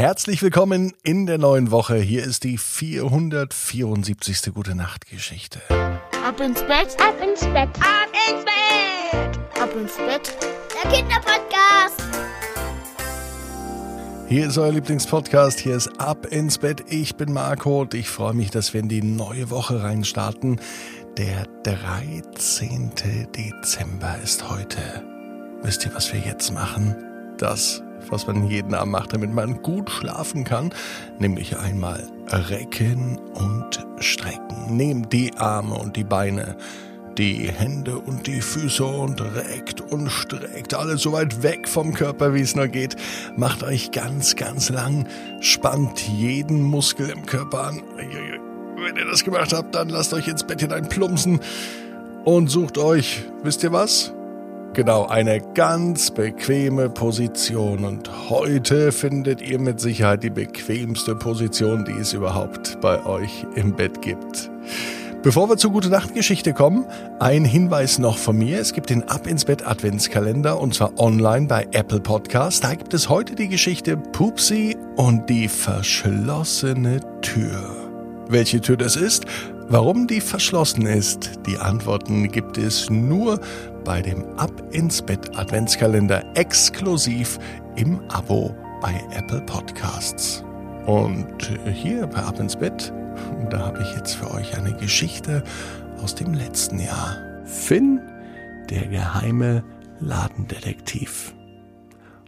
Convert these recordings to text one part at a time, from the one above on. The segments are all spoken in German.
Herzlich willkommen in der neuen Woche. Hier ist die 474. Gute Nacht Geschichte. Ab ins Bett, ab ins Bett, ab ins Bett, ab ins Bett. Der Kinderpodcast. Hier ist euer Lieblingspodcast. Hier ist Ab ins Bett. Ich bin Marco und ich freue mich, dass wir in die neue Woche reinstarten. Der 13. Dezember ist heute. Wisst ihr, was wir jetzt machen? Das was man jeden Abend macht, damit man gut schlafen kann, nämlich einmal recken und strecken. Nehmt die Arme und die Beine, die Hände und die Füße und reckt und streckt alles so weit weg vom Körper, wie es nur geht. Macht euch ganz, ganz lang, spannt jeden Muskel im Körper an. Wenn ihr das gemacht habt, dann lasst euch ins Bett hinein plumpsen und sucht euch, wisst ihr was? Genau, eine ganz bequeme Position. Und heute findet ihr mit Sicherheit die bequemste Position, die es überhaupt bei euch im Bett gibt. Bevor wir zur Gute Nacht Geschichte kommen, ein Hinweis noch von mir. Es gibt den Ab ins Bett Adventskalender und zwar online bei Apple Podcast. Da gibt es heute die Geschichte Pupsi und die verschlossene Tür. Welche Tür das ist, warum die verschlossen ist, die Antworten gibt es nur bei dem Ab ins Bett Adventskalender exklusiv im Abo bei Apple Podcasts. Und hier bei Ab ins Bett, da habe ich jetzt für euch eine Geschichte aus dem letzten Jahr. Finn, der geheime Ladendetektiv.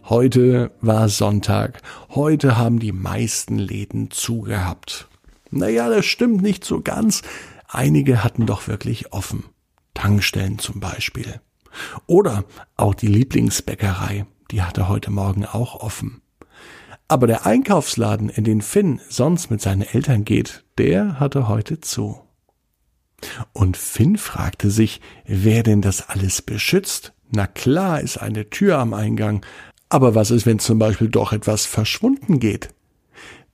Heute war Sonntag. Heute haben die meisten Läden zugehabt. Naja, das stimmt nicht so ganz. Einige hatten doch wirklich offen. Tankstellen zum Beispiel. Oder auch die Lieblingsbäckerei, die hatte heute Morgen auch offen. Aber der Einkaufsladen, in den Finn sonst mit seinen Eltern geht, der hatte heute zu. Und Finn fragte sich, wer denn das alles beschützt? Na klar ist eine Tür am Eingang, aber was ist, wenn zum Beispiel doch etwas verschwunden geht?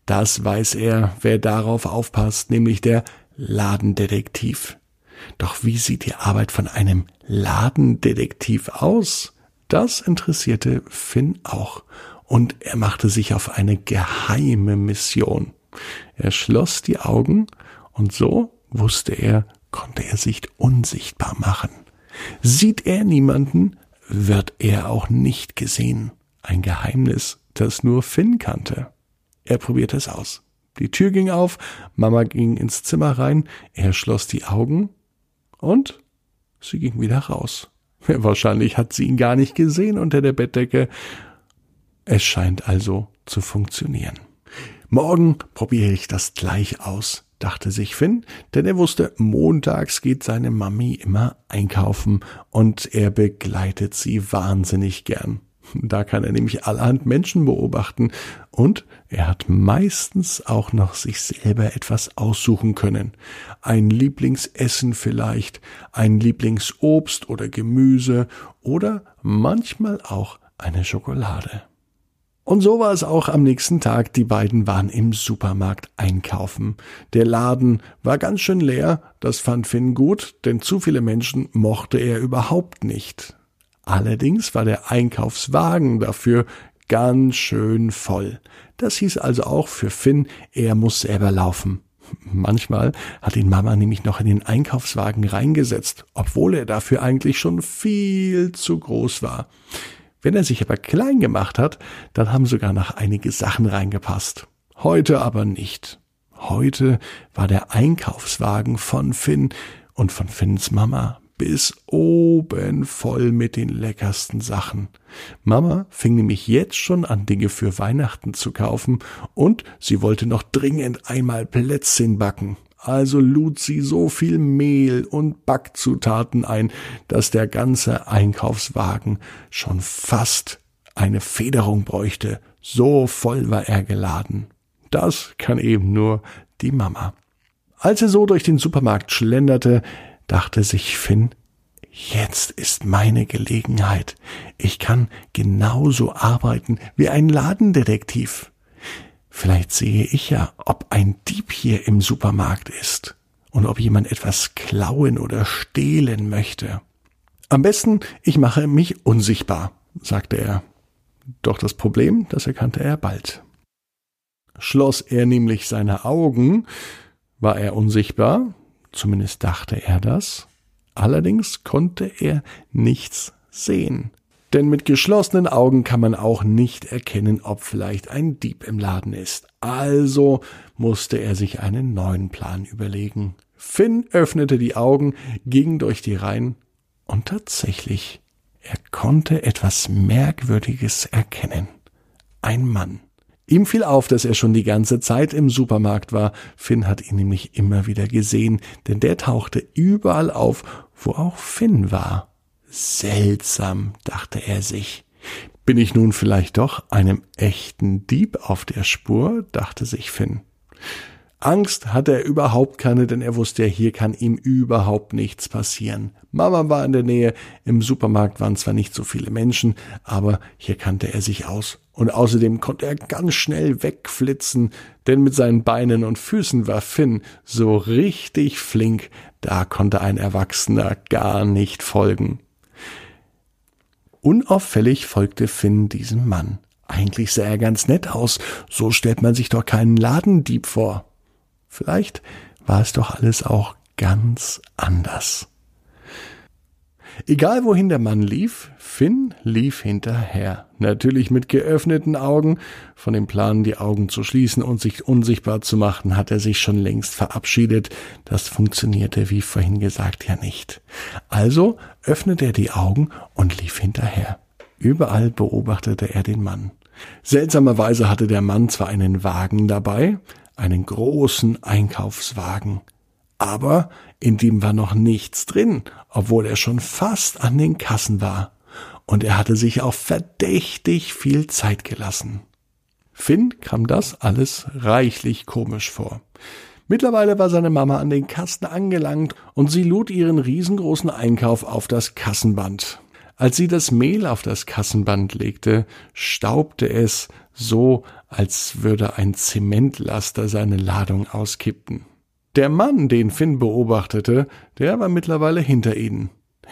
Das weiß er, wer darauf aufpasst, nämlich der Ladendetektiv. Doch wie sieht die Arbeit von einem Ladendetektiv aus? Das interessierte Finn auch, und er machte sich auf eine geheime Mission. Er schloss die Augen, und so wusste er, konnte er sich unsichtbar machen. Sieht er niemanden, wird er auch nicht gesehen. Ein Geheimnis, das nur Finn kannte. Er probierte es aus. Die Tür ging auf, Mama ging ins Zimmer rein, er schloss die Augen und sie ging wieder raus. Wahrscheinlich hat sie ihn gar nicht gesehen unter der Bettdecke. Es scheint also zu funktionieren. Morgen probiere ich das gleich aus, dachte sich Finn, denn er wusste, montags geht seine Mami immer einkaufen und er begleitet sie wahnsinnig gern. Da kann er nämlich allerhand Menschen beobachten und er hat meistens auch noch sich selber etwas aussuchen können. Ein Lieblingsessen vielleicht, ein Lieblingsobst oder Gemüse oder manchmal auch eine Schokolade. Und so war es auch am nächsten Tag. Die beiden waren im Supermarkt einkaufen. Der Laden war ganz schön leer. Das fand Finn gut, denn zu viele Menschen mochte er überhaupt nicht. Allerdings war der Einkaufswagen dafür ganz schön voll. Das hieß also auch für Finn, er muss selber laufen. Manchmal hat ihn Mama nämlich noch in den Einkaufswagen reingesetzt, obwohl er dafür eigentlich schon viel zu groß war. Wenn er sich aber klein gemacht hat, dann haben sogar noch einige Sachen reingepasst. Heute aber nicht. Heute war der Einkaufswagen von Finn und von Finns Mama bis oben voll mit den leckersten Sachen. Mama fing nämlich jetzt schon an, Dinge für Weihnachten zu kaufen und sie wollte noch dringend einmal Plätzchen backen. Also lud sie so viel Mehl und Backzutaten ein, dass der ganze Einkaufswagen schon fast eine Federung bräuchte. So voll war er geladen. Das kann eben nur die Mama. Als er so durch den Supermarkt schlenderte, dachte sich Finn, jetzt ist meine Gelegenheit. Ich kann genauso arbeiten wie ein Ladendetektiv. Vielleicht sehe ich ja, ob ein Dieb hier im Supermarkt ist und ob jemand etwas klauen oder stehlen möchte. Am besten, ich mache mich unsichtbar, sagte er. Doch das Problem, das erkannte er bald. Schloss er nämlich seine Augen, war er unsichtbar, zumindest dachte er das, allerdings konnte er nichts sehen. Denn mit geschlossenen Augen kann man auch nicht erkennen, ob vielleicht ein Dieb im Laden ist. Also musste er sich einen neuen Plan überlegen. Finn öffnete die Augen, ging durch die Reihen und tatsächlich, er konnte etwas Merkwürdiges erkennen. Ein Mann. Ihm fiel auf, dass er schon die ganze Zeit im Supermarkt war. Finn hat ihn nämlich immer wieder gesehen, denn der tauchte überall auf, wo auch Finn war. Seltsam, dachte er sich. Bin ich nun vielleicht doch einem echten Dieb auf der Spur? dachte sich Finn. Angst hatte er überhaupt keine, denn er wusste ja, hier kann ihm überhaupt nichts passieren. Mama war in der Nähe, im Supermarkt waren zwar nicht so viele Menschen, aber hier kannte er sich aus. Und außerdem konnte er ganz schnell wegflitzen, denn mit seinen Beinen und Füßen war Finn so richtig flink, da konnte ein Erwachsener gar nicht folgen. Unauffällig folgte Finn diesem Mann. Eigentlich sah er ganz nett aus, so stellt man sich doch keinen Ladendieb vor. Vielleicht war es doch alles auch ganz anders. Egal wohin der Mann lief, Finn lief hinterher. Natürlich mit geöffneten Augen. Von dem Plan, die Augen zu schließen und sich unsichtbar zu machen, hat er sich schon längst verabschiedet. Das funktionierte, wie vorhin gesagt, ja nicht. Also öffnete er die Augen und lief hinterher. Überall beobachtete er den Mann. Seltsamerweise hatte der Mann zwar einen Wagen dabei, einen großen Einkaufswagen. Aber in dem war noch nichts drin, obwohl er schon fast an den Kassen war. Und er hatte sich auch verdächtig viel Zeit gelassen. Finn kam das alles reichlich komisch vor. Mittlerweile war seine Mama an den Kasten angelangt und sie lud ihren riesengroßen Einkauf auf das Kassenband. Als sie das Mehl auf das Kassenband legte, staubte es so, als würde ein Zementlaster seine Ladung auskippen. Der Mann, den Finn beobachtete, der war mittlerweile hinter ihnen.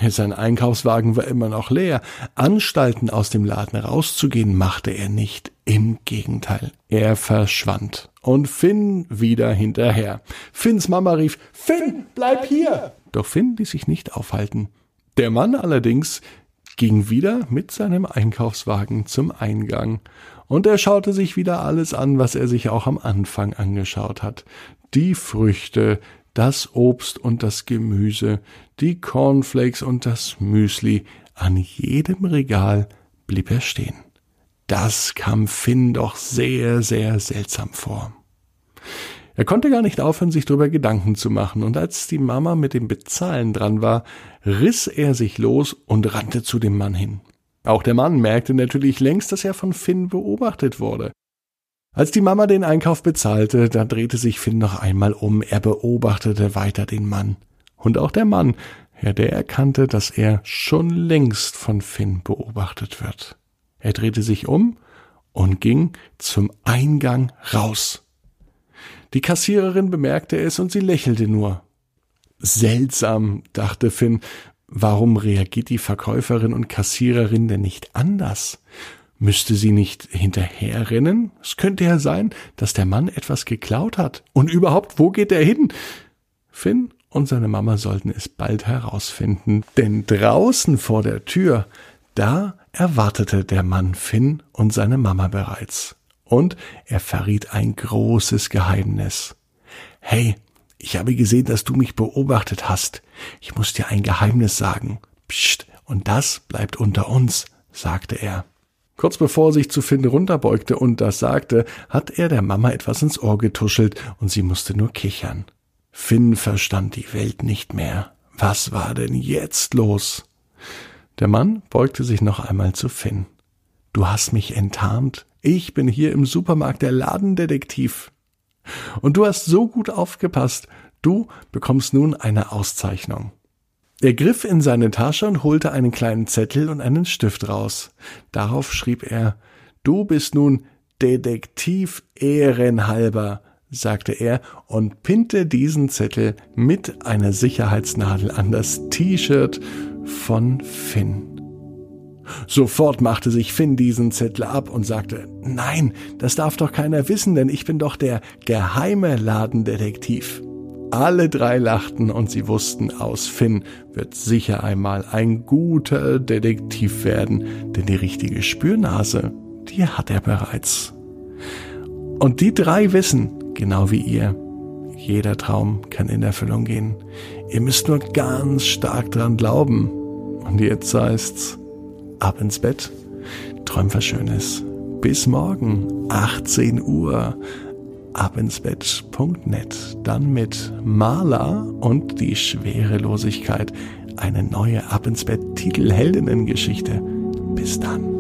Sein Einkaufswagen war immer noch leer. Anstalten, aus dem Laden rauszugehen, machte er nicht. Im Gegenteil, er verschwand. Und Finn wieder hinterher. Finns Mama rief, Finn, bleib hier! Doch Finn ließ sich nicht aufhalten. Der Mann allerdings ging wieder mit seinem Einkaufswagen zum Eingang, und er schaute sich wieder alles an, was er sich auch am Anfang angeschaut hat. Die Früchte, das Obst und das Gemüse, die Cornflakes und das Müsli, an jedem Regal blieb er stehen. Das kam Finn doch sehr, sehr seltsam vor. Er konnte gar nicht aufhören, sich darüber Gedanken zu machen, und als die Mama mit dem Bezahlen dran war, riss er sich los und rannte zu dem Mann hin. Auch der Mann merkte natürlich längst, dass er von Finn beobachtet wurde. Als die Mama den Einkauf bezahlte, da drehte sich Finn noch einmal um, er beobachtete weiter den Mann. Und auch der Mann, ja, der erkannte, dass er schon längst von Finn beobachtet wird. Er drehte sich um und ging zum Eingang raus. Die Kassiererin bemerkte es und sie lächelte nur. Seltsam, dachte Finn, warum reagiert die Verkäuferin und Kassiererin denn nicht anders? Müsste sie nicht hinterherrennen? Es könnte ja sein, dass der Mann etwas geklaut hat. Und überhaupt, wo geht er hin? Finn und seine Mama sollten es bald herausfinden, denn draußen vor der Tür, da erwartete der Mann Finn und seine Mama bereits und er verriet ein großes Geheimnis. Hey, ich habe gesehen, dass du mich beobachtet hast. Ich muss dir ein Geheimnis sagen. Psst, und das bleibt unter uns, sagte er. Kurz bevor er sich zu Finn runterbeugte und das sagte, hat er der Mama etwas ins Ohr getuschelt und sie musste nur kichern. Finn verstand die Welt nicht mehr. Was war denn jetzt los? Der Mann beugte sich noch einmal zu Finn. Du hast mich enttarnt, ich bin hier im Supermarkt der Ladendetektiv. Und du hast so gut aufgepasst. Du bekommst nun eine Auszeichnung. Er griff in seine Tasche und holte einen kleinen Zettel und einen Stift raus. Darauf schrieb er Du bist nun Detektiv ehrenhalber, sagte er und pinte diesen Zettel mit einer Sicherheitsnadel an das T-Shirt von Finn. Sofort machte sich Finn diesen Zettel ab und sagte, nein, das darf doch keiner wissen, denn ich bin doch der geheime Ladendetektiv. Alle drei lachten und sie wussten, aus Finn wird sicher einmal ein guter Detektiv werden, denn die richtige Spürnase, die hat er bereits. Und die drei wissen, genau wie ihr, jeder Traum kann in Erfüllung gehen. Ihr müsst nur ganz stark dran glauben. Und jetzt heißt's, ab ins Bett, träum was Schönes. Bis morgen, 18 Uhr abinsbett.net. Dann mit Marla und die Schwerelosigkeit. Eine neue Ab ins Bett Titelheldinnengeschichte. Bis dann.